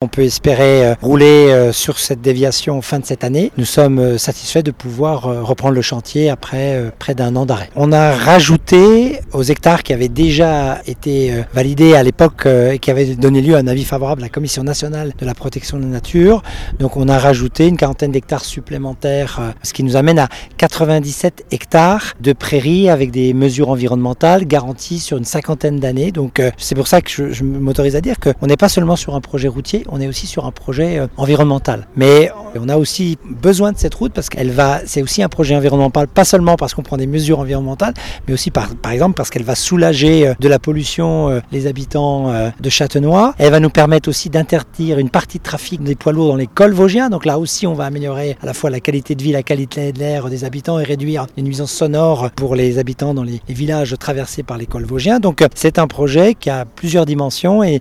On peut espérer euh, rouler euh, sur cette déviation fin de cette année. Nous sommes euh, satisfaits de pouvoir reprendre le chantier après près d'un an d'arrêt. On a rajouté aux hectares qui avaient déjà été validés à l'époque et qui avaient donné lieu à un avis favorable à la Commission nationale de la protection de la nature. Donc on a rajouté une quarantaine d'hectares supplémentaires, ce qui nous amène à 97 hectares de prairies avec des mesures environnementales garanties sur une cinquantaine d'années. Donc c'est pour ça que je, je m'autorise à dire qu'on n'est pas seulement sur un projet routier, on est aussi sur un projet euh, environnemental. Mais on a aussi besoin de cette route parce qu'elle va, c'est aussi un projet environnemental, pas seulement parce qu'on prend des mesures environnementales, mais aussi par, exemple parce qu'elle va soulager euh, de la pollution euh, les habitants de Châtenois. Elle va nous permettre aussi d'interdire une partie de trafic des poids lourds dans les cols vosgiens. Donc là aussi, on va améliorer à la fois la qualité de vie, la qualité de l'air des habitants et réduire les nuisances sonores pour les habitants dans les, villages traversés par les cols vosgiens. Donc c'est un projet qui a plusieurs dimensions et,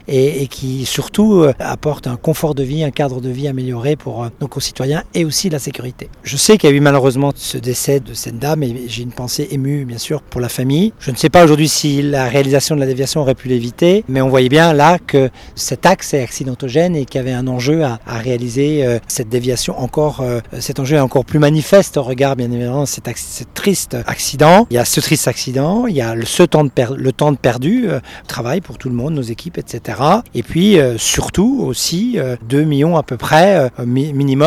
qui surtout apporte un confort de vie, un cadre de vie amélioré pour euh, nos concitoyens et aussi la sécurité. Je sais qu'il y a eu malheureusement ce décès de cette dame et j'ai une pensée émue bien sûr pour la famille. Je ne sais pas aujourd'hui si la réalisation de la déviation aurait pu l'éviter, mais on voyait bien là que cet axe est accidentogène et qu'il y avait un enjeu à, réaliser euh, cette déviation encore, euh, cet enjeu est encore plus manifeste au regard bien évidemment de cet, triste accident. Il y a ce triste accident, il y a le, ce temps de, le temps de perdu, travail pour tout le monde, nos équipes, etc. Et puis surtout aussi 2 euh, millions à peu près euh,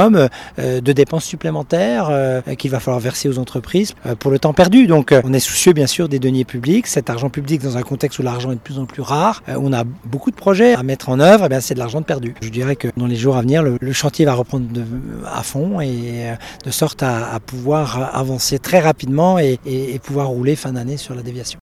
euh, de dépenses supplémentaires qu'il va falloir verser aux entreprises pour le temps perdu. Donc on est soucieux bien sûr des deniers publics, cet argent public dans un contexte où l'argent est de plus en plus rare, on a beaucoup de projets à mettre en œuvre, bien c'est de l'argent perdu. Je dirais que dans les jours à venir, le, chantier va reprendre à fond et de sorte à, pouvoir avancer très rapidement et pouvoir rouler fin d'année sur la déviation.